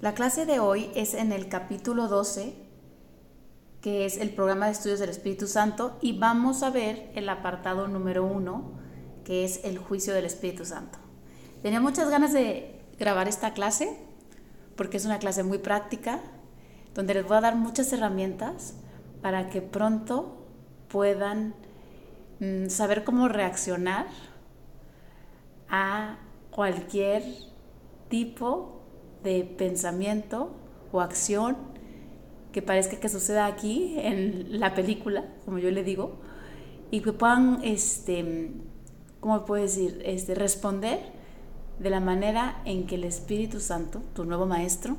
La clase de hoy es en el capítulo 12, que es el programa de estudios del Espíritu Santo, y vamos a ver el apartado número 1, que es el juicio del Espíritu Santo. Tenía muchas ganas de grabar esta clase, porque es una clase muy práctica, donde les voy a dar muchas herramientas para que pronto puedan mm, saber cómo reaccionar a cualquier tipo de pensamiento o acción que parezca que suceda aquí en la película, como yo le digo, y que puedan, este, ¿cómo puedo decir?, este, responder de la manera en que el Espíritu Santo, tu nuevo maestro,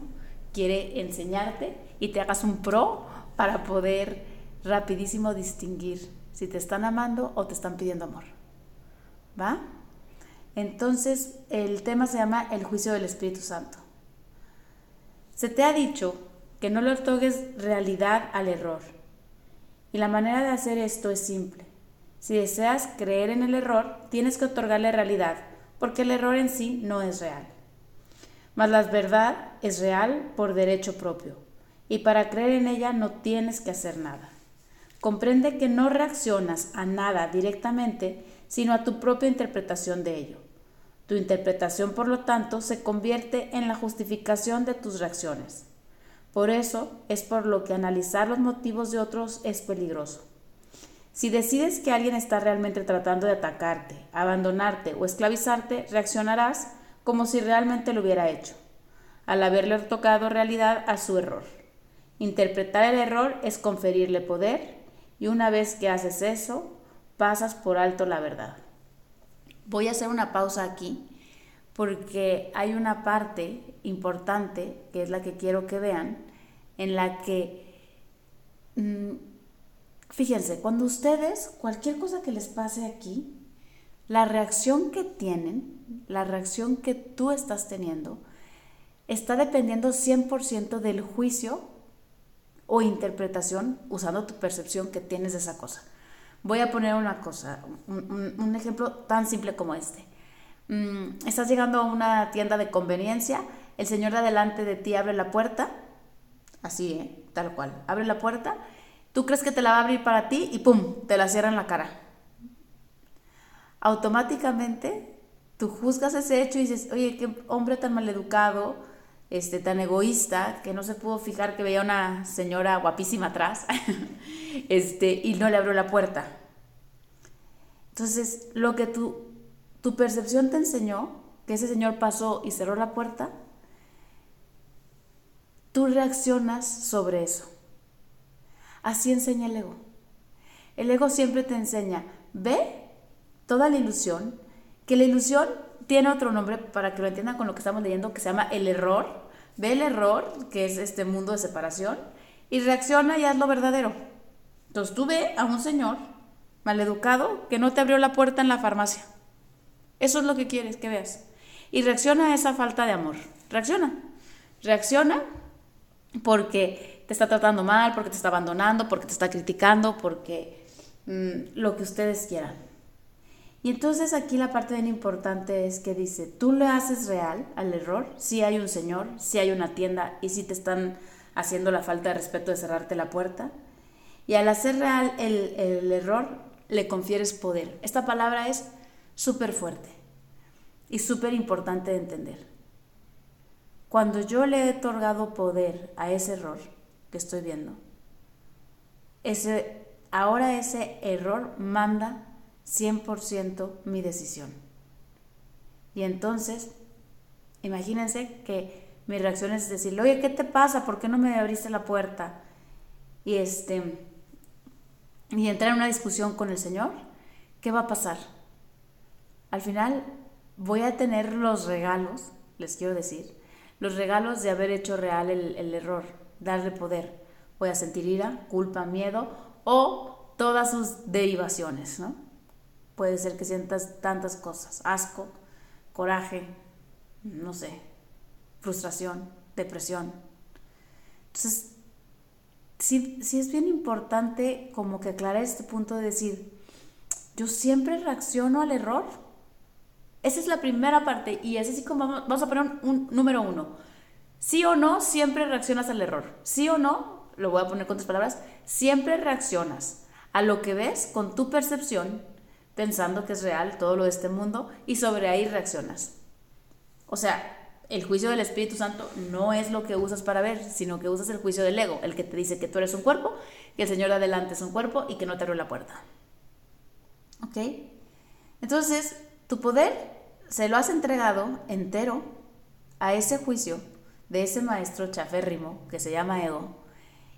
quiere enseñarte y te hagas un pro para poder rapidísimo distinguir si te están amando o te están pidiendo amor. ¿Va? Entonces, el tema se llama el juicio del Espíritu Santo. Se te ha dicho que no le otorgues realidad al error. Y la manera de hacer esto es simple. Si deseas creer en el error, tienes que otorgarle realidad, porque el error en sí no es real. Mas la verdad es real por derecho propio, y para creer en ella no tienes que hacer nada. Comprende que no reaccionas a nada directamente, sino a tu propia interpretación de ello. Tu interpretación, por lo tanto, se convierte en la justificación de tus reacciones. Por eso es por lo que analizar los motivos de otros es peligroso. Si decides que alguien está realmente tratando de atacarte, abandonarte o esclavizarte, reaccionarás como si realmente lo hubiera hecho, al haberle tocado realidad a su error. Interpretar el error es conferirle poder y una vez que haces eso, pasas por alto la verdad. Voy a hacer una pausa aquí porque hay una parte importante, que es la que quiero que vean, en la que, mm, fíjense, cuando ustedes, cualquier cosa que les pase aquí, la reacción que tienen, la reacción que tú estás teniendo, está dependiendo 100% del juicio o interpretación usando tu percepción que tienes de esa cosa. Voy a poner una cosa, un, ejemplo tan simple como este. Mm, estás llegando a una tienda de conveniencia, el señor de adelante de ti abre la puerta, así, ¿eh? tal cual, abre la puerta, tú crees que te la va a abrir para ti y ¡pum!, te la cierra en la cara. Automáticamente tú juzgas ese hecho y dices, oye, qué hombre tan maleducado, este, tan egoísta, que no se pudo fijar que veía una señora guapísima atrás, este, y no le abrió la puerta. Entonces, lo que tu, tu percepción te enseñó, que ese señor pasó y cerró la puerta, tú reaccionas sobre eso. Así enseña el ego. El ego siempre te enseña, ve toda la ilusión, que la ilusión tiene otro nombre para que lo entiendan con lo que estamos leyendo, que se llama el error. Ve el error, que es este mundo de separación, y reacciona y haz lo verdadero. Entonces tú ve a un señor maleducado que no te abrió la puerta en la farmacia. Eso es lo que quieres que veas. Y reacciona a esa falta de amor. Reacciona. Reacciona porque te está tratando mal, porque te está abandonando, porque te está criticando, porque mm, lo que ustedes quieran. Y entonces aquí la parte bien importante es que dice, tú le haces real al error, si hay un señor, si hay una tienda y si te están haciendo la falta de respeto de cerrarte la puerta. Y al hacer real el, error, le confieres poder. Esta palabra es súper fuerte y súper importante de entender. Cuando yo le he otorgado poder a ese error que estoy viendo, ese, ahora ese error manda 100% mi decisión. Y entonces, imagínense que mi reacción es decirle, oye, ¿qué te pasa? ¿Por qué no me abriste la puerta? Y este, y entrar en una discusión con el Señor, ¿qué va a pasar? Al final voy a tener los regalos, les quiero decir, los regalos de haber hecho real el, error, darle poder. Voy a sentir ira, culpa, miedo o todas sus derivaciones, ¿no? Puede ser que sientas tantas cosas, asco, coraje, no sé, frustración, depresión. Entonces, sí, es bien importante como que aclarar este punto de decir, yo siempre reacciono al error. Esa es la primera parte y es así como vamos, a poner un número uno. Sí o no, siempre reaccionas al error. Sí o no, lo voy a poner con otras palabras, siempre reaccionas a lo que ves con tu percepción, pensando que es real todo lo de este mundo y sobre ahí reaccionas. O sea, el juicio del Espíritu Santo no es lo que usas para ver, sino que usas el juicio del ego, el que te dice que tú eres un cuerpo, que el Señor de adelante es un cuerpo y que no te abre la puerta. ¿Ok? Entonces, tu poder se lo has entregado entero a ese juicio de ese maestro chaférrimo que se llama ego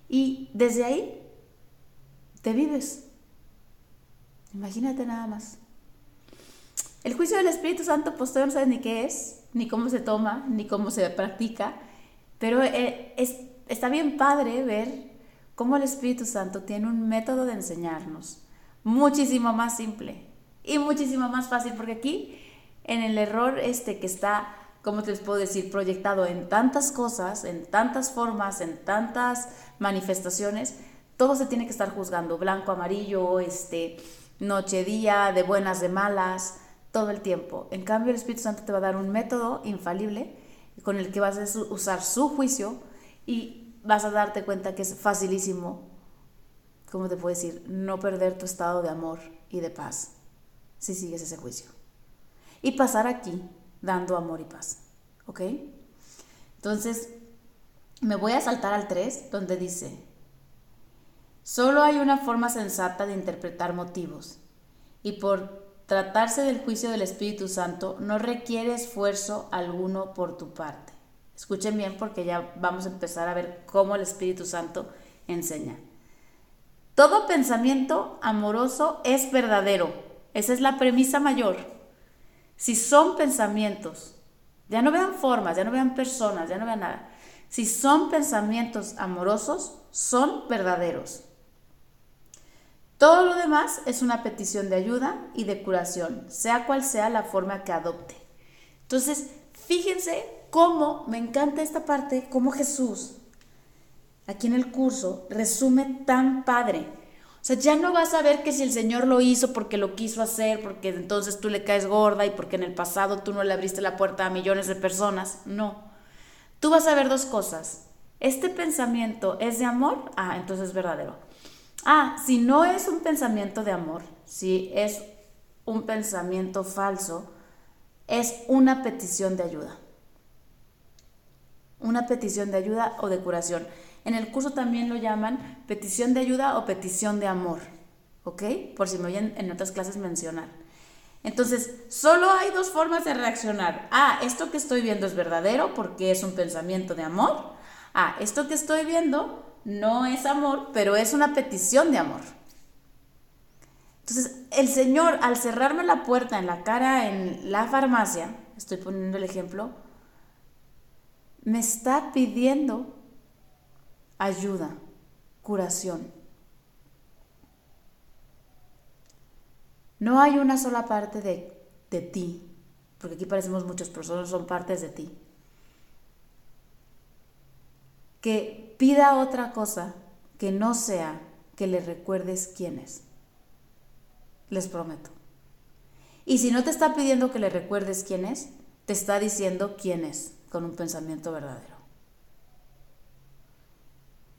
y desde ahí te vives. Imagínate nada más. El juicio del Espíritu Santo, pues todavía no sabes ni qué es, ni cómo se toma, ni cómo se practica, pero eh, es, está bien padre ver cómo el Espíritu Santo tiene un método de enseñarnos muchísimo más simple y muchísimo más fácil, porque aquí en el error este que está, ¿cómo te les puedo decir?, proyectado en tantas cosas, en tantas formas, en tantas manifestaciones, todo se tiene que estar juzgando, blanco, amarillo, este, noche, día, de buenas, de malas, todo el tiempo. En cambio, el Espíritu Santo te va a dar un método infalible con el que vas a usar su juicio y vas a darte cuenta que es facilísimo, ¿cómo te puedo decir?, no perder tu estado de amor y de paz si sigues ese juicio. Y pasar aquí dando amor y paz. ¿Ok? Entonces, me voy a saltar al 3, donde dice, Solo hay una forma sensata de interpretar motivos, y por tratarse del juicio del Espíritu Santo no requiere esfuerzo alguno por tu parte. Escuchen bien porque ya vamos a empezar a ver cómo el Espíritu Santo enseña. Todo pensamiento amoroso es verdadero. Esa es la premisa mayor. Si son pensamientos, ya no vean formas, ya no vean personas, ya no vean nada. Si son pensamientos amorosos, son verdaderos. Todo lo demás es una petición de ayuda y de curación, sea cual sea la forma que adopte. Entonces, fíjense cómo, me encanta esta parte, cómo Jesús, aquí en el curso, resume tan padre. O sea, ya no vas a ver que si el Señor lo hizo porque lo quiso hacer, porque entonces tú le caes gorda y porque en el pasado tú no le abriste la puerta a millones de personas. No. Tú vas a ver dos cosas. Este pensamiento es de amor, ah, entonces es verdadero. Ah, si no es un pensamiento de amor, si es un pensamiento falso, es una petición de ayuda. Una petición de ayuda o de curación. En el curso también lo llaman petición de ayuda o petición de amor. ¿Ok? Por si me oyen en otras clases mencionar. Entonces, solo hay dos formas de reaccionar. Ah, esto que estoy viendo es verdadero porque es un pensamiento de amor. Ah, esto que estoy viendo no es amor, pero es una petición de amor. Entonces, el Señor, al cerrarme la puerta en la cara en la farmacia, estoy poniendo el ejemplo, me está pidiendo ayuda, curación. No hay una sola parte de, de ti, porque aquí parecemos muchos, pero solo son partes de ti que pida otra cosa que no sea que le recuerdes quién es. Les prometo. Y si no te está pidiendo que le recuerdes quién es, te está diciendo quién es con un pensamiento verdadero.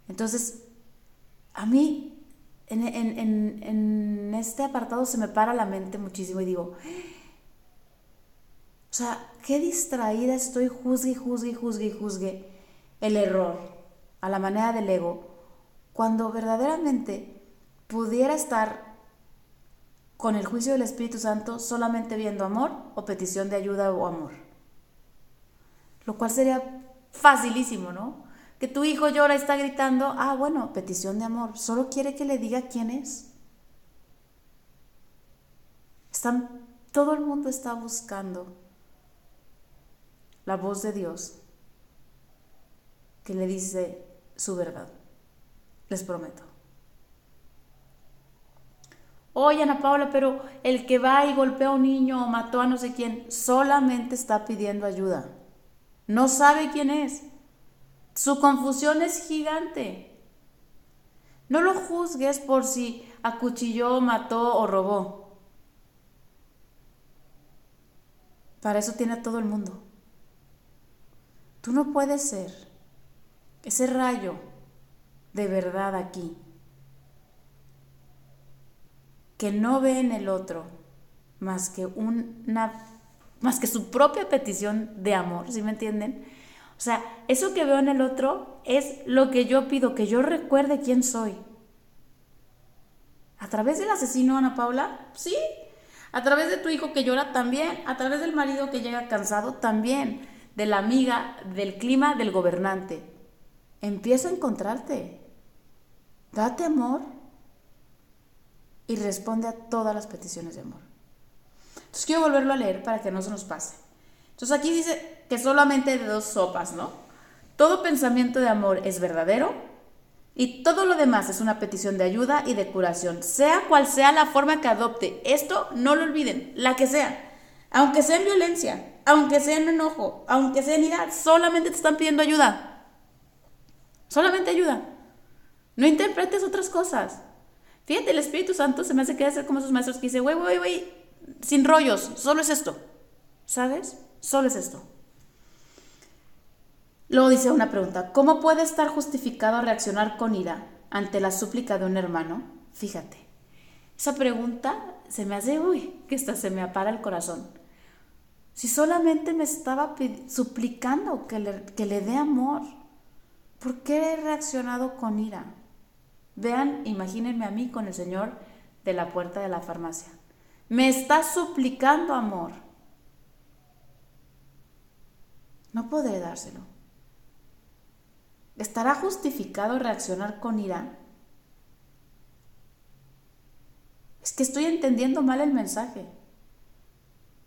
Entonces, a mí en, en, este apartado se me para la mente muchísimo y digo, o sea, qué distraída estoy, juzgue, juzgue, juzgue, juzgue el error a la manera del ego, cuando verdaderamente pudiera estar con el juicio del Espíritu Santo solamente viendo amor o petición de ayuda o amor. Lo cual sería facilísimo, ¿no? Que tu hijo llora está gritando, ah, bueno, petición de amor, solo quiere que le diga quién es. Están, todo el mundo está buscando la voz de Dios que le dice su verdad. Les prometo. Oye, Ana Paula, pero el que va y golpea a un niño o mató a no sé quién, solamente está pidiendo ayuda. No sabe quién es. Su confusión es gigante. No lo juzgues por si acuchilló, mató o robó. Para eso tiene a todo el mundo. Tú no puedes ser ese rayo de verdad aquí, que no ve en el otro más que una más que su propia petición de amor, ¿sí me entienden? O sea, eso que veo en el otro es lo que yo pido, que yo recuerde quién soy. ¿A través del asesino, Ana Paula? Sí. A través de tu hijo que llora también. A través del marido que llega cansado también. De la amiga, del clima, del gobernante. Empieza a encontrarte. Date amor y responde a todas las peticiones de amor. Entonces quiero volverlo a leer para que no se nos pase. Entonces aquí dice que solamente de dos sopas, ¿no? Todo pensamiento de amor es verdadero y todo lo demás es una petición de ayuda y de curación, sea cual sea la forma que adopte. Esto no lo olviden, la que sea. Aunque sea en violencia, aunque sea en enojo, aunque sea en ira, solamente te están pidiendo ayuda. Solamente ayuda. No interpretes otras cosas. Fíjate, el Espíritu Santo se me hace que hacer como esos maestros que dice, güey, güey, güey, sin rollos, solo es esto. ¿Sabes? Solo es esto. Luego dice una pregunta, ¿cómo puede estar justificado reaccionar con ira ante la súplica de un hermano? Fíjate, esa pregunta se me hace, uy, que hasta se me apara el corazón. Si solamente me estaba suplicando que le, que le dé amor, ¿por qué he reaccionado con ira? Vean, imagínense a mí con el Señor de la puerta de la farmacia. Me está suplicando amor. No podré dárselo. ¿Estará justificado reaccionar con ira? Es que estoy entendiendo mal el mensaje.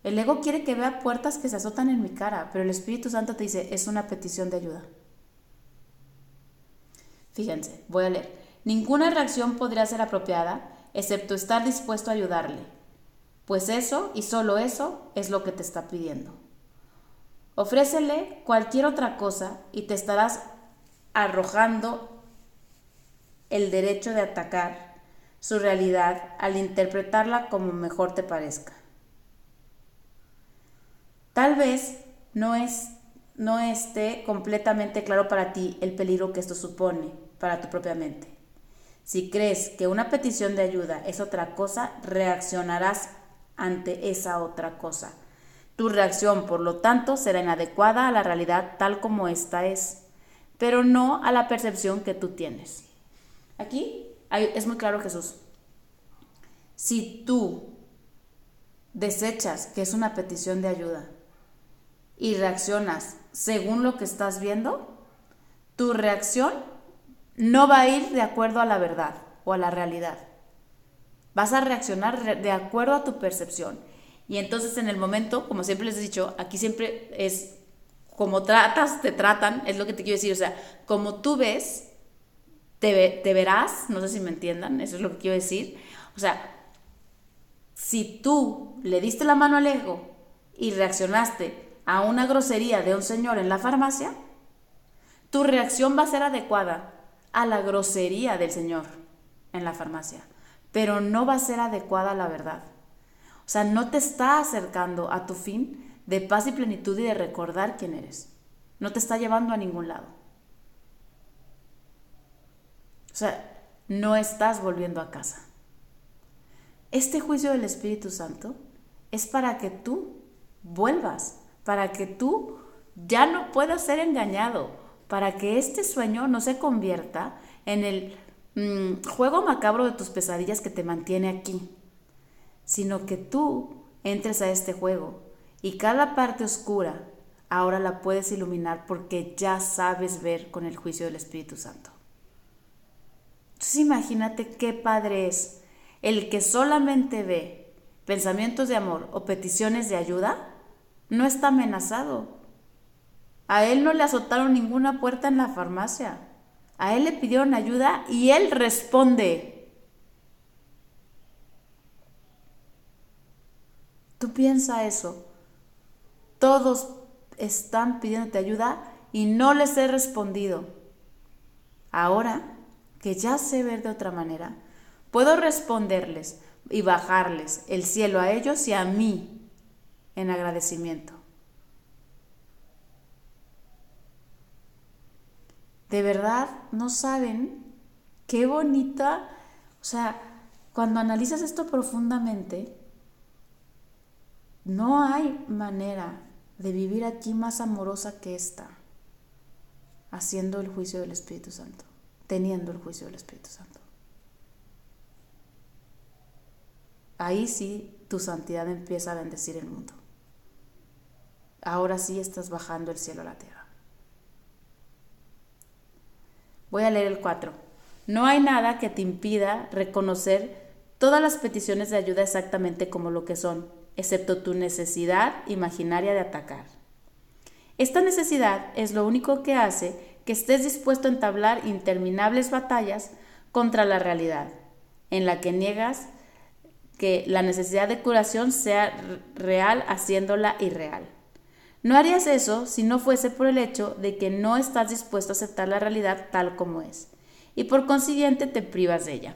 El ego quiere que vea puertas que se azotan en mi cara, pero el Espíritu Santo te dice, es una petición de ayuda. Fíjense, voy a leer. Ninguna reacción podría ser apropiada excepto estar dispuesto a ayudarle, pues eso y solo eso es lo que te está pidiendo. Ofrécele cualquier otra cosa y te estarás arrojando el derecho de atacar su realidad al interpretarla como mejor te parezca. Tal vez no, es, no esté completamente claro para ti el peligro que esto supone para tu propia mente. Si crees que una petición de ayuda es otra cosa, reaccionarás ante esa otra cosa. Tu reacción, por lo tanto, será inadecuada a la realidad tal como ésta es pero no a la percepción que tú tienes. Aquí es muy claro Jesús. Si tú desechas que es una petición de ayuda y reaccionas según lo que estás viendo, tu reacción no va a ir de acuerdo a la verdad o a la realidad. Vas a reaccionar de acuerdo a tu percepción. Y entonces en el momento, como siempre les he dicho, aquí siempre es como tratas, te tratan, es lo que te quiero decir. O sea, como tú ves, te, verás, no sé si me entiendan, eso es lo que quiero decir. O sea, si tú le diste la mano al ego y reaccionaste a una grosería de un señor en la farmacia, tu reacción va a ser adecuada a la grosería del señor en la farmacia, pero no va a ser adecuada a la verdad. O sea, no te está acercando a tu fin de paz y plenitud y de recordar quién eres. No te está llevando a ningún lado. O sea, no estás volviendo a casa. Este juicio del Espíritu Santo es para que tú vuelvas, para que tú ya no puedas ser engañado, para que este sueño no se convierta en el mm, juego macabro de tus pesadillas que te mantiene aquí, sino que tú entres a este juego y cada parte oscura ahora la puedes iluminar porque ya sabes ver con el juicio del Espíritu Santo. Entonces imagínate qué padre es el que solamente ve pensamientos de amor o peticiones de ayuda, no está amenazado. A él no le azotaron ninguna puerta en la farmacia. A él le pidieron ayuda y él responde. Tú piensa eso. Todos están pidiéndote ayuda y no les he respondido. Ahora que ya sé ver de otra manera, puedo responderles y bajarles el cielo a ellos y a mí en agradecimiento. De verdad no saben qué bonita, o sea, cuando analizas esto profundamente, no hay manera de vivir aquí más amorosa que esta, haciendo el juicio del Espíritu Santo, teniendo el juicio del Espíritu Santo. Ahí sí tu santidad empieza a bendecir el mundo. Ahora sí estás bajando el cielo a la tierra. Voy a leer el 4. No hay nada que te impida reconocer todas las peticiones de ayuda exactamente como lo que son excepto tu necesidad imaginaria de atacar. Esta necesidad es lo único que hace que estés dispuesto a entablar interminables batallas contra la realidad, en la que niegas que la necesidad de curación sea real haciéndola irreal. No harías eso si no fuese por el hecho de que no estás dispuesto a aceptar la realidad tal como es, y por consiguiente te privas de ella.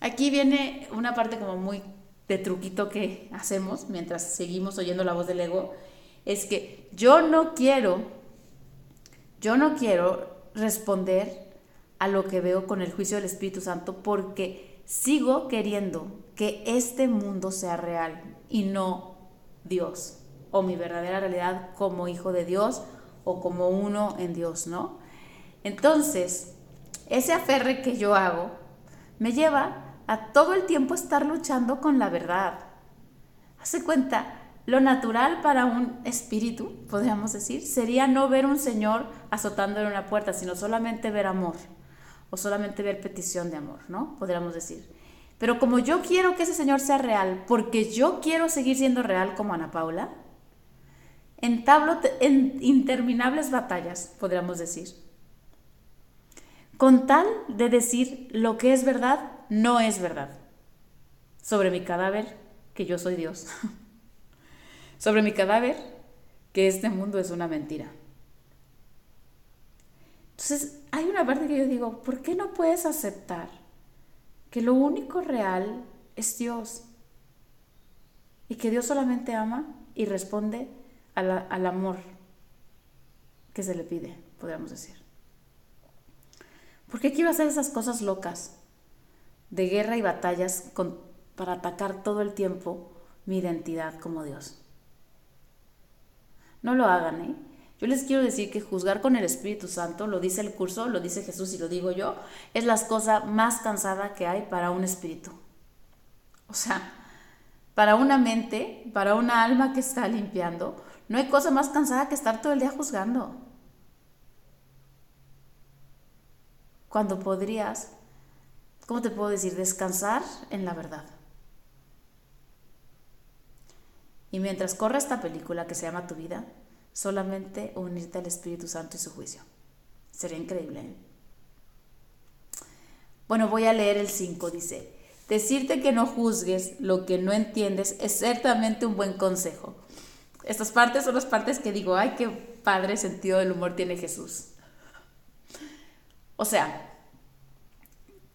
Aquí viene una parte como muy de truquito que hacemos mientras seguimos oyendo la voz del ego, es que yo no quiero, yo no quiero responder a lo que veo con el juicio del Espíritu Santo porque sigo queriendo que este mundo sea real y no Dios o mi verdadera realidad como hijo de Dios o como uno en Dios, ¿no? Entonces, ese aferre que yo hago me lleva a todo el tiempo estar luchando con la verdad. Hace cuenta, lo natural para un espíritu, podríamos decir, sería no ver un Señor azotando en una puerta, sino solamente ver amor o solamente ver petición de amor, ¿no? Podríamos decir. Pero como yo quiero que ese Señor sea real, porque yo quiero seguir siendo real como Ana Paula, entablo en interminables batallas, podríamos decir. Con tal de decir lo que es verdad no es verdad. Sobre mi cadáver, que yo soy Dios. Sobre mi cadáver, que este mundo es una mentira. Entonces, hay una parte que yo digo, ¿por qué no puedes aceptar que lo único real es Dios? Y que Dios solamente ama y responde al amor que se le pide, podríamos decir. ¿Por qué quiero hacer esas cosas locas? de guerra y batallas para atacar todo el tiempo mi identidad como Dios. No lo hagan, ¿eh? Yo les quiero decir que juzgar con el Espíritu Santo, lo dice el curso, lo dice Jesús y lo digo yo, es la cosa más cansada que hay para un espíritu. O sea, para una mente, para una alma que está limpiando, no hay cosa más cansada que estar todo el día juzgando. Cuando podrías ¿cómo te puedo decir? Descansar en la verdad. Y mientras corre esta película que se llama Tu vida, solamente unirte al Espíritu Santo y su juicio. Sería increíble. ¿eh? Bueno, voy a leer el 5, dice, decirte que no juzgues lo que no entiendes es ciertamente un buen consejo. Estas partes son las partes que digo, ay, qué padre sentido del humor tiene Jesús. O sea,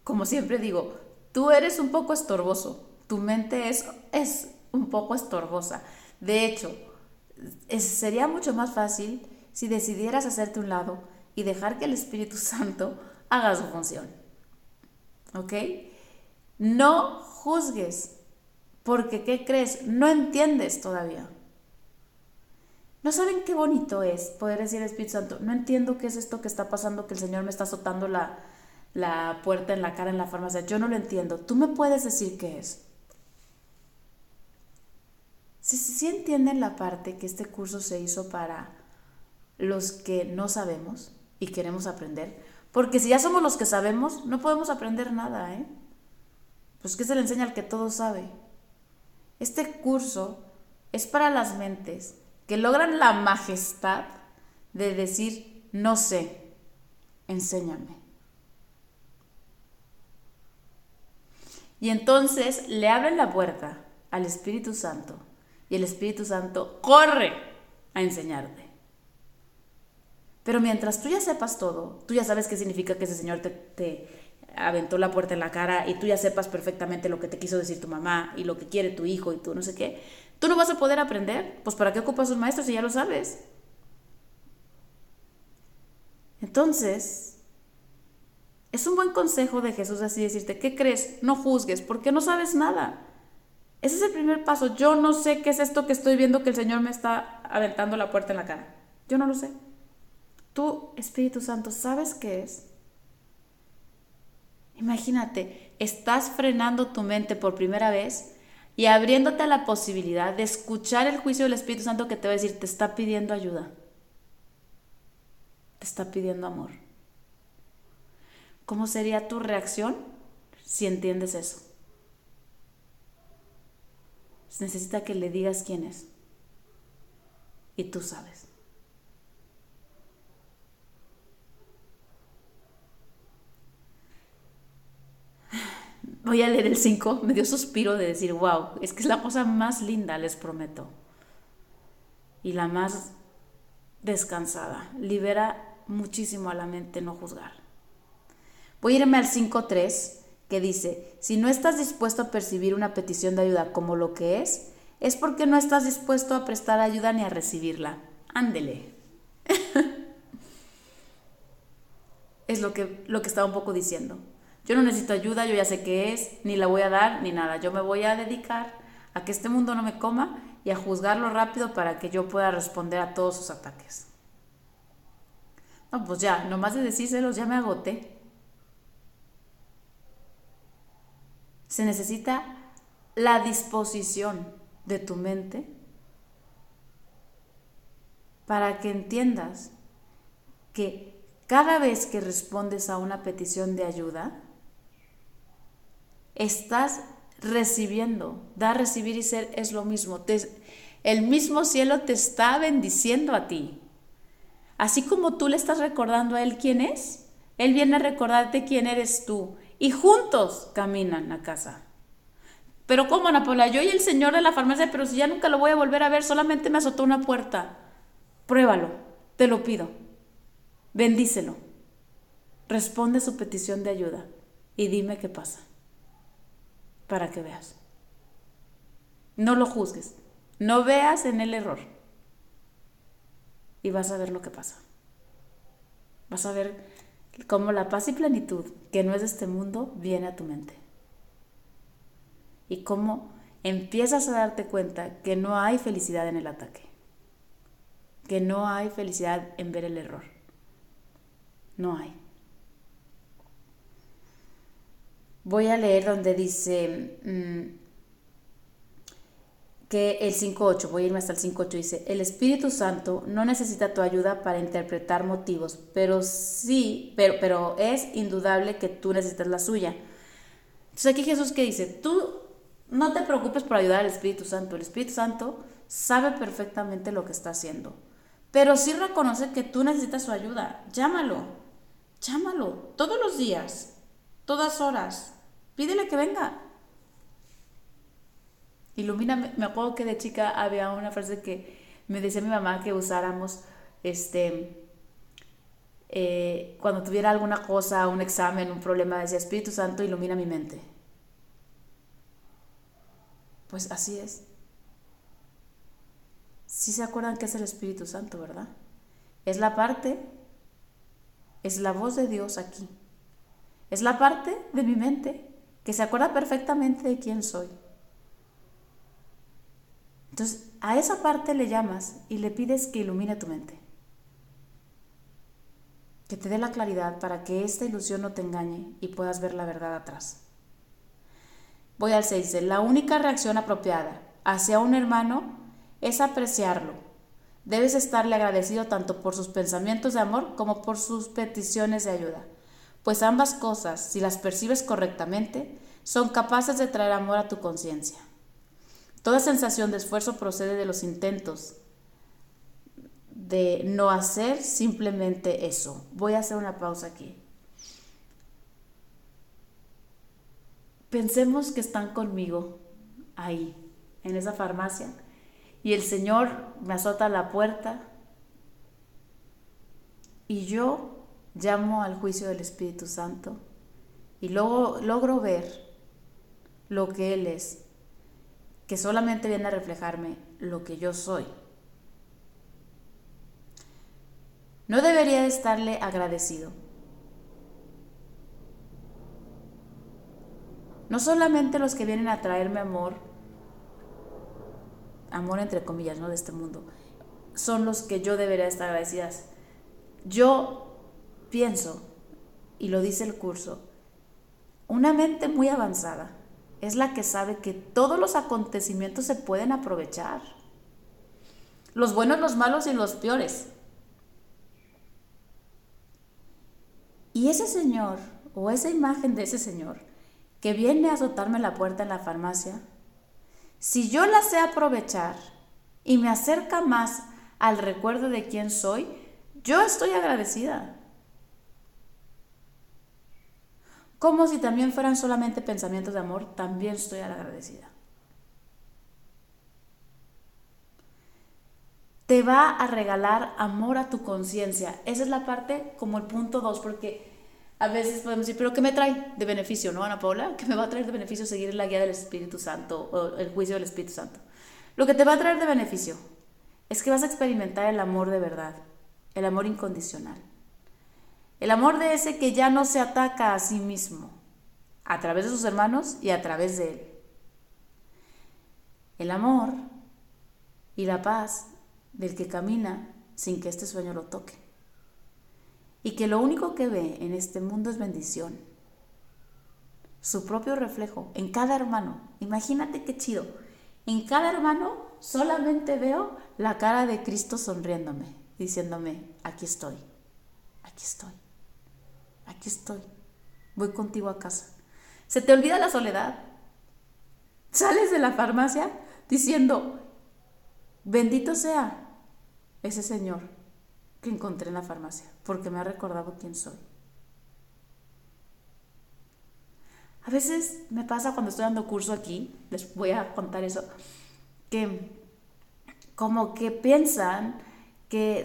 como siempre digo, tú eres un poco estorboso, tu mente es, es un poco estorbosa. De hecho, sería mucho más fácil si decidieras hacerte un lado y dejar que el Espíritu Santo haga su función. ¿Ok? No juzgues, porque ¿qué crees? No entiendes todavía. ¿No saben qué bonito es poder decir Espíritu Santo, no entiendo qué es esto que está pasando, que el Señor me está azotando la, la puerta en la cara en la farmacia. Yo no lo entiendo. ¿Tú me puedes decir qué es? Si sí, entienden la parte que este curso se hizo para los que no sabemos y queremos aprender. Porque si ya somos los que sabemos, no podemos aprender nada, ¿eh? Pues ¿qué se le enseña al que todo sabe? Este curso es para las mentes que logran la majestad de decir, no sé, enséñame. Y entonces le abren la puerta al Espíritu Santo y el Espíritu Santo corre a enseñarte. Pero mientras tú ya sepas todo, tú ya sabes qué significa que ese Señor te, aventó la puerta en la cara y tú ya sepas perfectamente lo que te quiso decir tu mamá y lo que quiere tu hijo y tú no sé qué, tú no vas a poder aprender. Pues ¿para qué ocupas un maestro si ya lo sabes? Entonces, Es un buen consejo de Jesús así decirte, ¿qué crees? No juzgues, porque no sabes nada. Ese es el primer paso. Yo no sé qué es esto que estoy viendo que el Señor me está aventando la puerta en la cara. Yo no lo sé. Tú, Espíritu Santo, ¿sabes qué es? Imagínate, estás frenando tu mente por primera vez y abriéndote a la posibilidad de escuchar el juicio del Espíritu Santo que te va a decir, te está pidiendo ayuda, te está pidiendo amor. ¿Cómo sería tu reacción si entiendes eso? Necesita que le digas quién es. Y tú sabes. Voy a leer el 5. Me dio suspiro de decir, wow, es que es la cosa más linda, les prometo. Y la más descansada. Libera muchísimo a la mente no juzgar. Voy a irme al 5.3 que dice, si no estás dispuesto a percibir una petición de ayuda como lo que es, es porque no estás dispuesto a prestar ayuda ni a recibirla. Ándele. es lo que, lo que estaba un poco diciendo. Yo no necesito ayuda, yo ya sé qué es, ni la voy a dar, ni nada. Yo me voy a dedicar a que este mundo no me coma y a juzgarlo rápido para que yo pueda responder a todos sus ataques. No, pues ya, nomás de decírselos ya me agoté. Se necesita la disposición de tu mente para que entiendas que cada vez que respondes a una petición de ayuda, estás recibiendo. Dar, recibir y ser es lo mismo. el mismo cielo te está bendiciendo a ti. Así como tú le estás recordando a Él quién es, Él viene a recordarte quién eres tú y juntos caminan a casa. Pero ¿cómo, Ana Yo y el señor de la farmacia, pero si ya nunca lo voy a volver a ver, solamente me azotó una puerta. Pruébalo, te lo pido. Bendícelo. Responde su petición de ayuda y dime qué pasa. Para que veas. No lo juzgues. No veas en el error. Y vas a ver lo que pasa. Vas a ver como la paz y plenitud que no es de este mundo viene a tu mente. Y cómo empiezas a darte cuenta que no hay felicidad en el ataque, que no hay felicidad en ver el error. No hay. Voy a leer donde dice, mm, que el 5.8, voy a irme hasta el 5.8, dice, el Espíritu Santo no necesita tu ayuda para interpretar motivos, pero sí, pero, pero es indudable que tú necesitas la suya. Entonces aquí Jesús que dice, tú no te preocupes por ayudar al Espíritu Santo, el Espíritu Santo sabe perfectamente lo que está haciendo, pero sí reconoce que tú necesitas su ayuda, llámalo, llámalo todos los días, todas horas, pídele que venga, Ilumina, me acuerdo que de chica había una frase que me decía mi mamá que usáramos, este, eh, cuando tuviera alguna cosa, un examen, un problema, decía, Espíritu Santo, ilumina mi mente. Pues así es. Sí se acuerdan que es el Espíritu Santo, ¿verdad? Es la parte, es la voz de Dios aquí. Es la parte de mi mente que se acuerda perfectamente de quién soy. Entonces, a esa parte le llamas y le pides que ilumine tu mente. Que te dé la claridad para que esta ilusión no te engañe y puedas ver la verdad atrás. Voy al 6. La única reacción apropiada hacia un hermano es apreciarlo. Debes estarle agradecido tanto por sus pensamientos de amor como por sus peticiones de ayuda, pues ambas cosas, si las percibes correctamente, son capaces de traer amor a tu conciencia. Toda sensación de esfuerzo procede de los intentos de no hacer simplemente eso. Voy a hacer una pausa aquí. Pensemos que están conmigo ahí, en esa farmacia, y el Señor me azota la puerta y yo llamo al juicio del Espíritu Santo y luego logro ver lo que Él es que solamente viene a reflejarme lo que yo soy. No debería estarle agradecido. no solamente los que vienen a traerme amor, amor entre comillas, ¿no? De este mundo, son los que yo debería estar agradecidas. Yo pienso, y lo dice el curso, una mente muy avanzada es la que sabe que todos los acontecimientos se pueden aprovechar. Los buenos, los malos y los peores. Y ese señor, o esa imagen de ese señor, que viene a azotarme la puerta en la farmacia, si yo la sé aprovechar y me acerca más al recuerdo de quién soy, yo estoy agradecida. Como si también fueran solamente pensamientos de amor, también estoy agradecida. Te va a regalar amor a tu conciencia. Esa es la parte como el punto dos, porque a veces podemos decir, pero ¿qué me trae de beneficio, no, Ana Paula? ¿Qué me va a traer de beneficio seguir la guía del Espíritu Santo o el juicio del Espíritu Santo? Lo que te va a traer de beneficio es que vas a experimentar el amor de verdad, el amor incondicional. El amor de ese que ya no se ataca a sí mismo, a través de sus hermanos y a través de él. El amor y la paz del que camina sin que este sueño lo toque y que lo único que ve en este mundo es bendición. Su propio reflejo en cada hermano. Imagínate qué chido. En cada hermano solamente veo la cara de Cristo sonriéndome, diciéndome, aquí estoy, aquí estoy, aquí estoy, voy contigo a casa. Se te olvida la soledad. Sales de la farmacia diciendo, bendito sea ese Señor que encontré en la farmacia, porque me ha recordado quién soy. A veces me pasa cuando estoy dando curso aquí, les voy a contar eso, que como que piensan que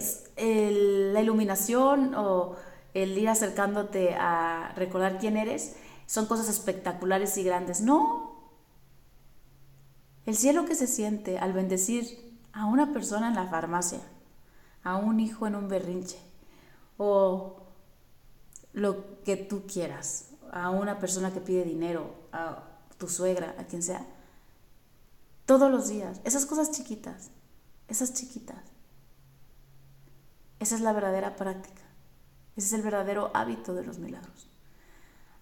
la iluminación o el ir acercándote a recordar quién eres son cosas espectaculares y grandes. No. El cielo que se siente al bendecir a una persona en la farmacia a un hijo en un berrinche o lo que tú quieras, a una persona que pide dinero, a tu suegra, a quien sea. Todos los días, esas cosas chiquitas, esas chiquitas. Esa es la verdadera práctica. Ese es el verdadero hábito de los milagros.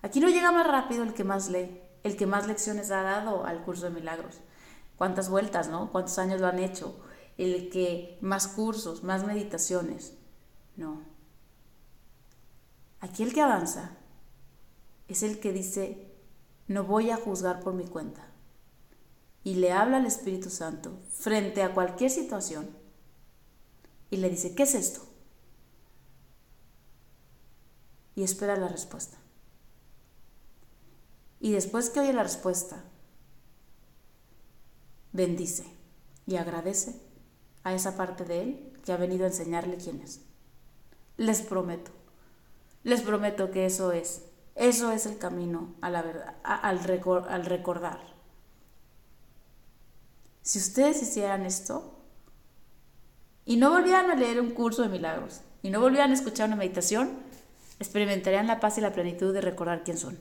Aquí no llega más rápido el que más lee, el que más lecciones ha dado al curso de milagros. ¿Cuántas vueltas, no? ¿Cuántos años lo han hecho? el que más cursos, más meditaciones. No. Aquí el que avanza es el que dice, no voy a juzgar por mi cuenta. Y le habla al Espíritu Santo frente a cualquier situación y le dice, ¿qué es esto? Y espera la respuesta. Y después que oye la respuesta, bendice y agradece a esa parte de él que ha venido a enseñarle quién es. Les prometo, les prometo que eso es, eso es el camino a la verdad, al, al recordar. Si ustedes hicieran esto y no volvieran a leer un curso de milagros y no volvieran a escuchar una meditación, experimentarían la paz y la plenitud de recordar quién son.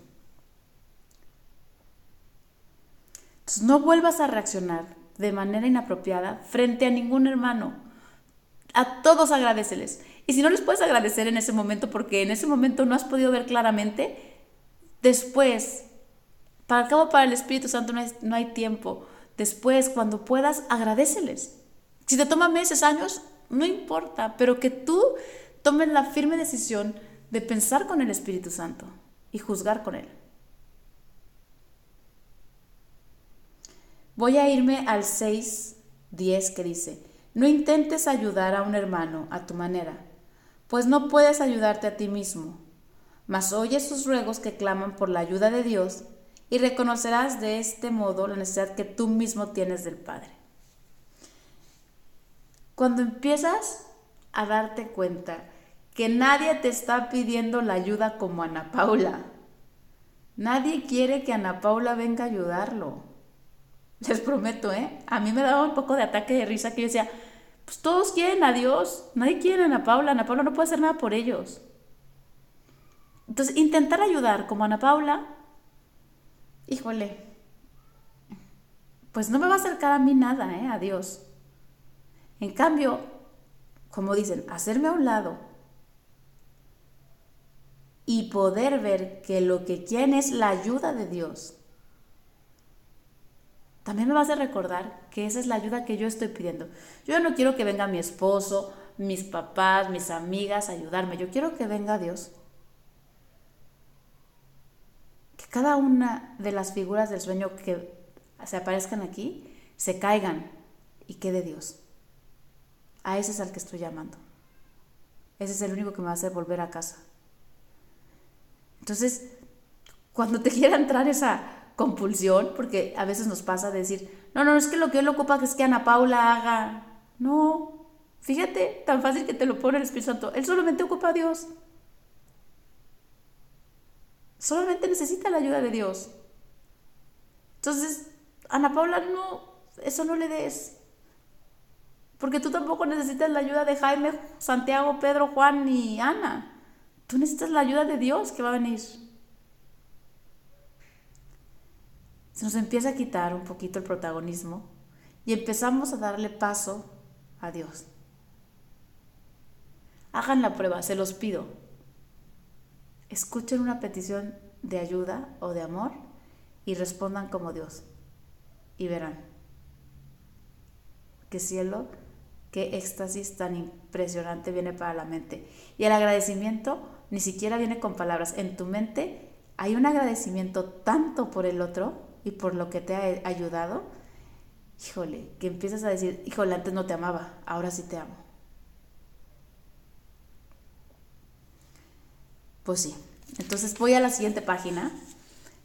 Entonces no vuelvas a reaccionar de manera inapropiada frente a ningún hermano. A todos agradeceles. Y si no les puedes agradecer en ese momento porque en ese momento no has podido ver claramente, después, para cabo para el Espíritu Santo no hay, no hay tiempo. Después, cuando puedas, agradeceles. Si te toma meses, años, no importa, pero que tú tomes la firme decisión de pensar con el Espíritu Santo y juzgar con él. Voy a irme al 6.10 que dice, no intentes ayudar a un hermano a tu manera, pues no puedes ayudarte a ti mismo, mas oye sus ruegos que claman por la ayuda de Dios y reconocerás de este modo la necesidad que tú mismo tienes del Padre. Cuando empiezas a darte cuenta que nadie te está pidiendo la ayuda como Ana Paula, nadie quiere que Ana Paula venga a ayudarlo. Les prometo, ¿eh? A mí me daba un poco de ataque de risa que yo decía, pues todos quieren a Dios, nadie quiere a Ana Paula, Ana Paula no puede hacer nada por ellos. Entonces, intentar ayudar como Ana Paula híjole, pues no me va a acercar a mí nada, ¿eh? A Dios. En cambio, como dicen, hacerme a un lado y poder ver que lo que quieren es la ayuda de Dios. También me vas a recordar que esa es la ayuda que yo estoy pidiendo. Yo no quiero que venga mi esposo, mis papás, mis amigas a ayudarme. Yo quiero que venga Dios. Que cada una de las figuras del sueño que se aparezcan aquí se caigan y quede Dios. A ese es al que estoy llamando. Ese es el único que me va a hacer volver a casa. Entonces, cuando te quiera entrar esa compulsión, porque a veces nos pasa decir, no, no, es que lo que él ocupa es que Ana Paula haga. No, fíjate, tan fácil que te lo pone el Espíritu Santo. Él solamente ocupa a Dios. Solamente necesita la ayuda de Dios. Entonces, Ana Paula, no, eso no le des. Porque tú tampoco necesitas la ayuda de Jaime, Santiago, Pedro, Juan y Ana. Tú necesitas la ayuda de Dios que va a venir. Se nos empieza a quitar un poquito el protagonismo y empezamos a darle paso a Dios. Hagan la prueba, se los pido. Escuchen una petición de ayuda o de amor y respondan como Dios. Y verán. Qué cielo, qué éxtasis tan impresionante viene para la mente. Y el agradecimiento ni siquiera viene con palabras. En tu mente hay un agradecimiento tanto por el otro y por lo que te ha ayudado, híjole, que empiezas a decir, híjole, antes no te amaba, ahora sí te amo. Pues sí. Entonces voy a la siguiente página.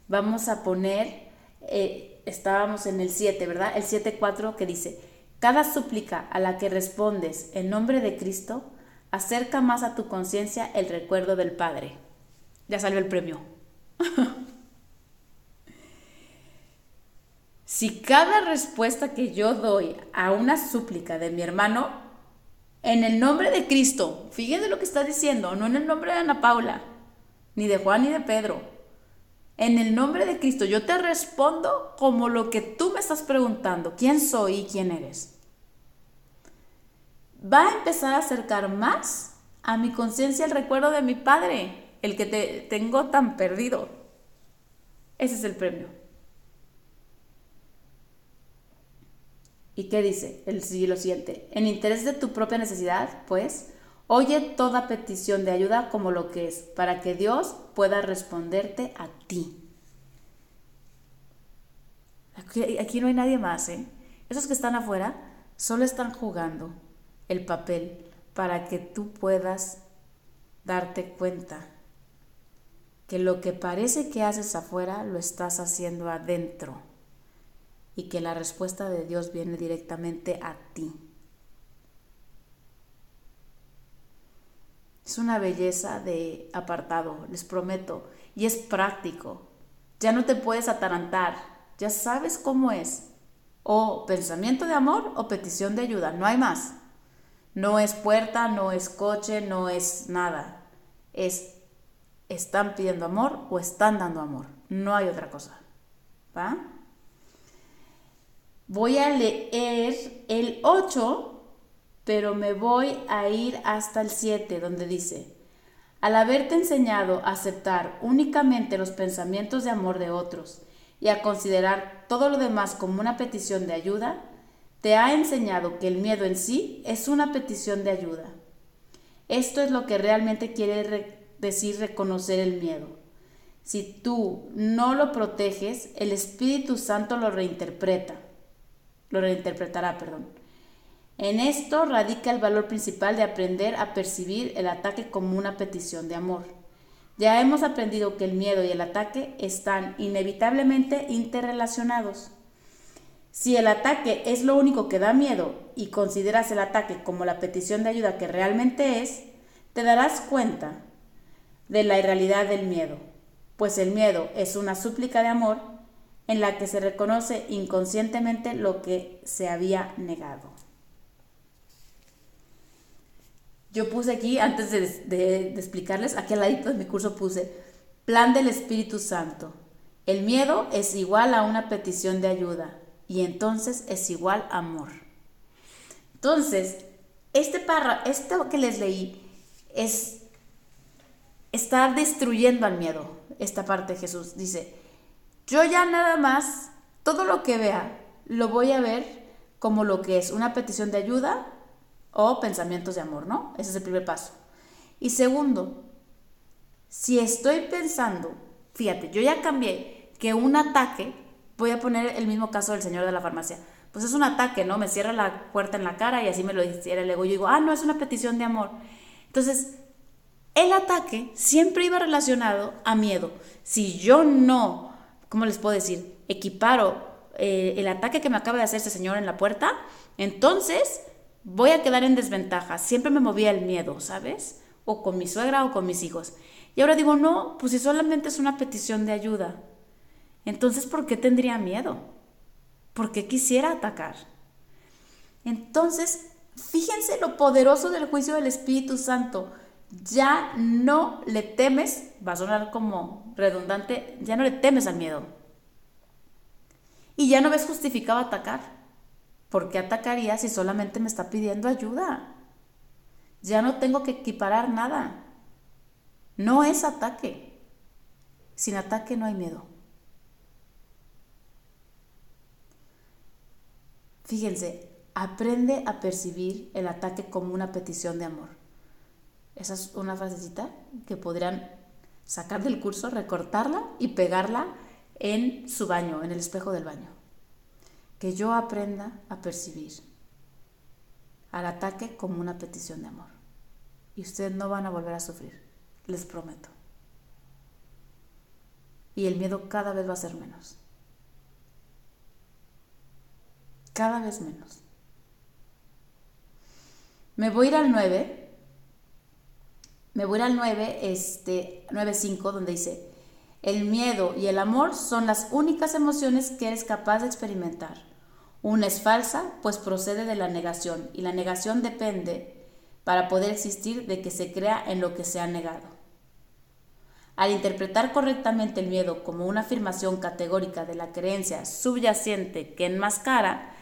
Vamos a poner, eh, estábamos en el 7, ¿verdad? El 7.4 que dice, cada súplica a la que respondes en nombre de Cristo, acerca más a tu conciencia el recuerdo del Padre. Ya salió el premio. si cada respuesta que yo doy a una súplica de mi hermano, en el nombre de Cristo, fíjense lo que está diciendo, no en el nombre de Ana Paula, ni de Juan ni de Pedro, en el nombre de Cristo, yo te respondo como lo que tú me estás preguntando, quién soy y quién eres va a empezar a acercar más a mi conciencia el recuerdo de mi padre, el que te tengo tan perdido. Ese es el premio. ¿Y qué dice? El, lo siguiente. En interés de tu propia necesidad, pues, oye toda petición de ayuda como lo que es, para que Dios pueda responderte a ti. Aquí, no hay nadie más, ¿eh? Esos que están afuera solo están jugando el papel para que tú puedas darte cuenta que lo que parece que haces afuera lo estás haciendo adentro y que la respuesta de Dios viene directamente a ti. Es una belleza de apartado, les prometo, y es práctico. Ya no te puedes atarantar, ya sabes cómo es. O pensamiento de amor o petición de ayuda, no hay más. No es puerta, no es coche, no es nada. Es están pidiendo amor o están dando amor. No hay otra cosa. ¿Va? Voy a leer el 8, pero me voy a ir hasta el 7, donde dice, al haberte enseñado a aceptar únicamente los pensamientos de amor de otros y a considerar todo lo demás como una petición de ayuda, te ha enseñado que el miedo en sí es una petición de ayuda. Esto es lo que realmente quiere decir reconocer el miedo. Si tú no lo proteges, el Espíritu Santo lo reinterpreta. Lo reinterpretará, perdón. En esto radica el valor principal de aprender a percibir el ataque como una petición de amor. Ya hemos aprendido que el miedo y el ataque están inevitablemente interrelacionados. Si el ataque es lo único que da miedo y consideras el ataque como la petición de ayuda que realmente es, te darás cuenta de la irrealidad del miedo, pues el miedo es una súplica de amor en la que se reconoce inconscientemente lo que se había negado. Yo puse aquí, antes de, explicarles, aquí al ladito de mi curso puse Plan del Espíritu Santo El miedo es igual a una petición de ayuda y entonces es igual amor. Entonces, este parra, esto que les leí es estar destruyendo al miedo. Esta parte de Jesús dice, yo ya nada más, todo lo que vea, lo voy a ver como lo que es una petición de ayuda o pensamientos de amor, ¿no? Ese es el primer paso. Y segundo, si estoy pensando, fíjate, yo ya cambié que un ataque, voy a poner el mismo caso del señor de la farmacia, pues es un ataque, ¿no? Me cierra la puerta en la cara y así me lo hiciera el ego. Yo digo, ah, no, es una petición de amor. Entonces, el ataque siempre iba relacionado a miedo. Si yo no, ¿cómo les puedo decir? Equiparo eh, el ataque que me acaba de hacer ese señor en la puerta, entonces voy a quedar en desventaja. Siempre me movía el miedo, ¿sabes? O con mi suegra o con mis hijos. Y ahora digo, no, pues si solamente es una petición de ayuda. Entonces, ¿por qué tendría miedo? ¿Por qué quisiera atacar? Entonces, fíjense lo poderoso del juicio del Espíritu Santo. Ya no le temes, va a sonar como redundante, ya no le temes al miedo y ya no ves justificado atacar. ¿Por qué atacaría si solamente me está pidiendo ayuda? Ya no tengo que equiparar nada. No es ataque. Sin ataque no hay miedo. Fíjense, aprende a percibir el ataque como una petición de amor. Esa es una frasecita que podrían sacar del curso, recortarla y pegarla en su baño, en el espejo del baño. Que yo aprenda a percibir al ataque como una petición de amor. Y ustedes no van a volver a sufrir, les prometo. Y el miedo cada vez va a ser menos. Cada vez menos. Me voy a ir al 9. Me voy a ir al 9, este, 9.5, donde dice, el miedo y el amor son las únicas emociones que eres capaz de experimentar. Una es falsa, pues procede de la negación, y la negación depende, para poder existir, de que se crea en lo que se ha negado. Al interpretar correctamente el miedo como una afirmación categórica de la creencia subyacente que enmascara,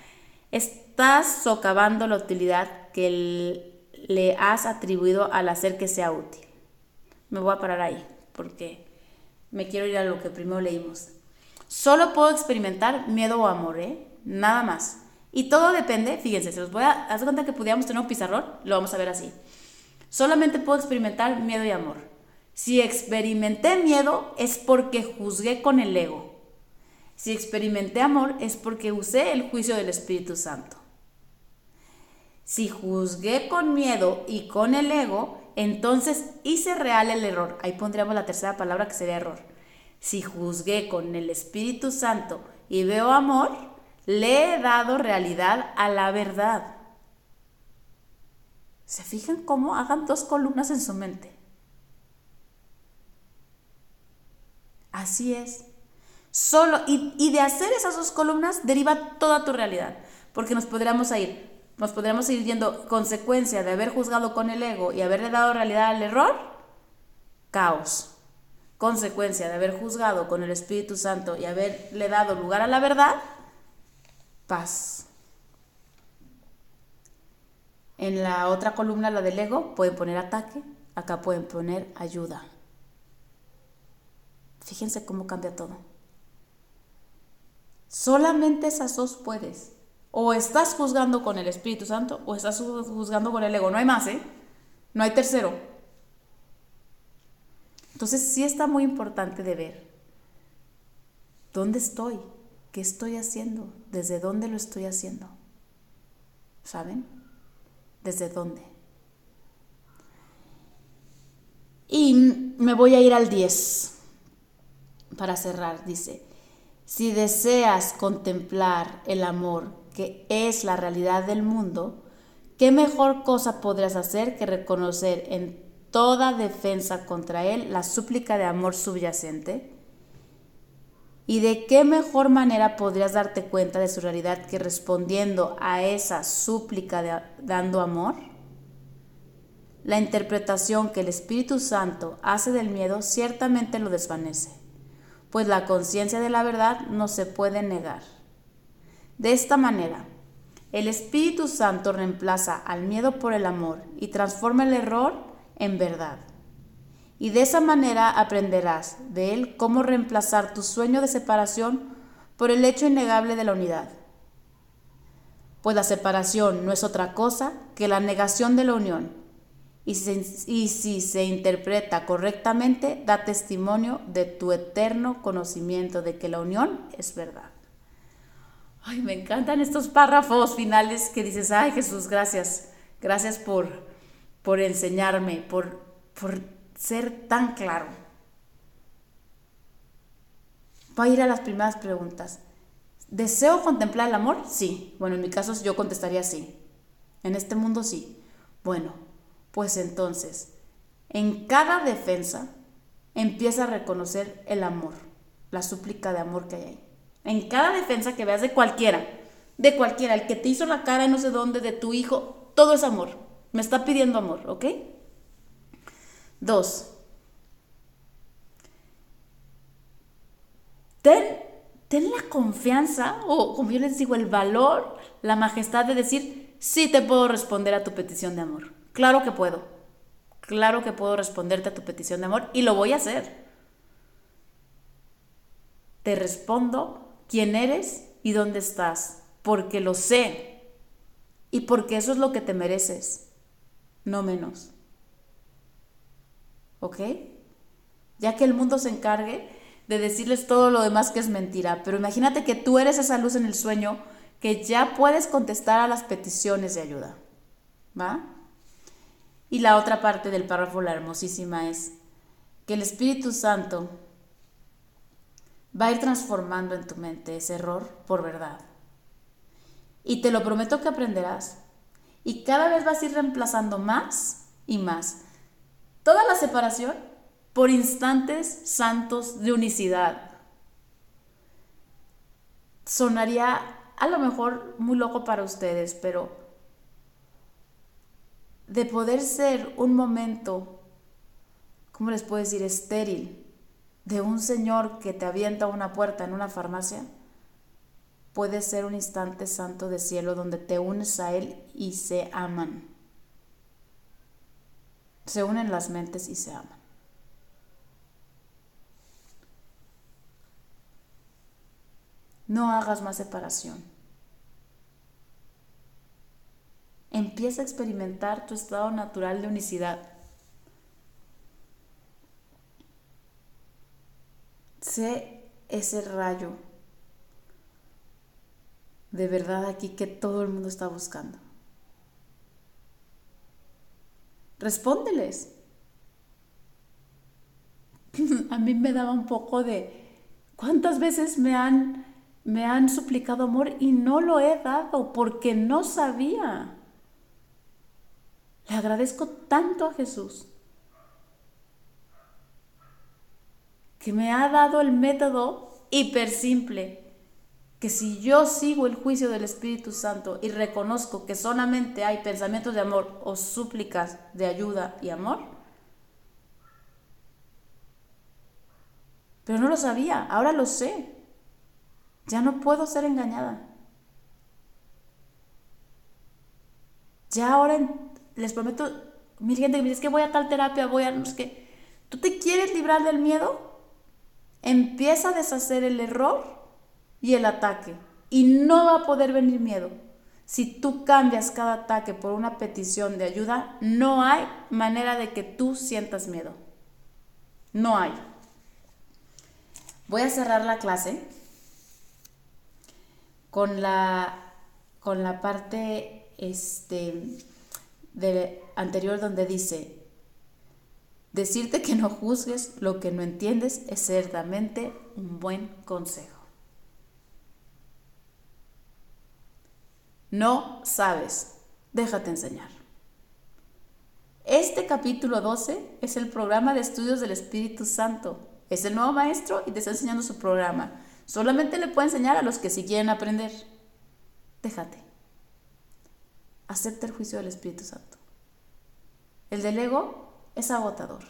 estás socavando la utilidad que le has atribuido al hacer que sea útil. Me voy a parar ahí, porque me quiero ir a lo que primero leímos. Solo puedo experimentar miedo o amor, ¿eh? Nada más. Y todo depende, fíjense, se los voy a hacer cuenta que pudiéramos tener un pizarrón, lo vamos a ver así. Solamente puedo experimentar miedo y amor. Si experimenté miedo es porque juzgué con el ego. Si experimenté amor es porque usé el juicio del Espíritu Santo. Si juzgué con miedo y con el ego, entonces hice real el error. Ahí pondríamos la tercera palabra que sería error. Si juzgué con el Espíritu Santo y veo amor, le he dado realidad a la verdad. ¿Se fijan cómo hagan dos columnas en su mente? Así es. Solo, y, y, de hacer esas dos columnas deriva toda tu realidad. Porque nos podríamos ir nos podríamos ir yendo consecuencia de haber juzgado con el ego y haberle dado realidad al error, caos. Consecuencia de haber juzgado con el Espíritu Santo y haberle dado lugar a la verdad, paz. En la otra columna, la del ego, pueden poner ataque, acá pueden poner ayuda. Fíjense cómo cambia todo. Solamente esas dos puedes. O estás juzgando con el Espíritu Santo o estás juzgando con el ego. No hay más, ¿eh? No hay tercero. Entonces sí está muy importante de ver dónde estoy, qué estoy haciendo, desde dónde lo estoy haciendo. ¿Saben? ¿Desde dónde? Y me voy a ir al 10 para cerrar. Dice, si deseas contemplar el amor que es la realidad del mundo, ¿qué mejor cosa podrás hacer que reconocer en toda defensa contra él la súplica de amor subyacente? ¿Y de qué mejor manera podrías darte cuenta de su realidad que respondiendo a esa súplica dando amor? La interpretación que el Espíritu Santo hace del miedo ciertamente lo desvanece, pues la conciencia de la verdad no se puede negar. De esta manera, el Espíritu Santo reemplaza al miedo por el amor y transforma el error en verdad. Y de esa manera aprenderás de él cómo reemplazar tu sueño de separación por el hecho innegable de la unidad. Pues la separación no es otra cosa que la negación de la unión. Y si, se interpreta correctamente, da testimonio de tu eterno conocimiento de que la unión es verdad. Ay, me encantan estos párrafos finales que dices, ay Jesús, gracias, gracias por, por enseñarme, por, por ser tan claro. Voy a ir a las primeras preguntas. ¿Deseo contemplar el amor? Sí. Bueno, en mi caso yo contestaría sí. En este mundo sí. Bueno, pues entonces, en cada defensa empieza a reconocer el amor, la súplica de amor que hay ahí. En cada defensa que veas de cualquiera, de cualquiera, el que te hizo la cara no sé dónde, de tu hijo, todo es amor. Me está pidiendo amor, ¿ok? Dos, ten, ten la confianza, o como yo les digo, el valor, la majestad de decir, sí te puedo responder a tu petición de amor. Claro que puedo. Claro que puedo responderte a tu petición de amor y lo voy a hacer. Te respondo quién eres y dónde estás, porque lo sé y porque eso es lo que te mereces, no menos. ¿Ok? Ya que el mundo se encargue de decirles todo lo demás que es mentira, pero imagínate que tú eres esa luz en el sueño que ya puedes contestar a las peticiones de ayuda. ¿Va? Y la otra parte del párrafo, la hermosísima, es que el Espíritu Santo va a ir transformando en tu mente ese error por verdad. Y te lo prometo que aprenderás. Y cada vez vas a ir reemplazando más y más toda la separación por instantes santos de unicidad. Sonaría a lo mejor muy loco para ustedes, pero de poder ser un momento, ¿cómo les puedo decir?, estéril, de un señor que te avienta una puerta en una farmacia, puede ser un instante santo de cielo donde te unes a Él y se aman. Se unen las mentes y se aman. No hagas más separación. Empieza a experimentar tu estado natural de unicidad. Sé ese rayo de verdad aquí que todo el mundo está buscando. Respóndeles. A mí me daba un poco de cuántas veces me han me han suplicado amor y no lo he dado porque no sabía. Le agradezco tanto a Jesús que me ha dado el método hiper simple, que si yo sigo el juicio del Espíritu Santo y reconozco que solamente hay pensamientos de amor o súplicas de ayuda y amor, pero no lo sabía, ahora lo sé. Ya no puedo ser engañada. Ya ahora les prometo, mi gente que me dice que voy a tal terapia, voy a no sé qué. ¿Tú te quieres librar del miedo? Empieza a deshacer el error y el ataque. Y no va a poder venir miedo. Si tú cambias cada ataque por una petición de ayuda, no hay manera de que tú sientas miedo. No hay. Voy a cerrar la clase con la, con la parte este, de, anterior donde dice, decirte que no juzgues lo que no entiendes es ciertamente un buen consejo. No sabes, déjate enseñar. Este capítulo 12 es el programa de estudios del Espíritu Santo. Es el nuevo maestro y te está enseñando su programa. Solamente le puedo enseñar a los que sí quieren aprender. Déjate. Acepta el juicio del Espíritu Santo. El del ego es agotador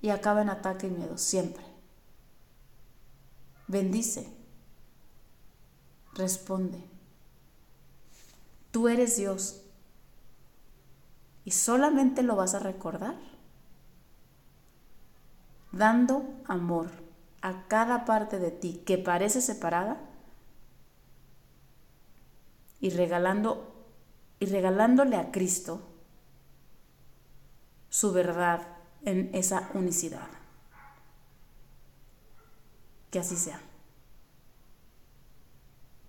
y acaba en ataque y miedo, siempre. bendice, responde. Tú eres Dios y solamente lo vas a recordar dando amor a cada parte de ti que parece separada y regalando y regalándole a Cristo su verdad en esa unicidad. Que así sea.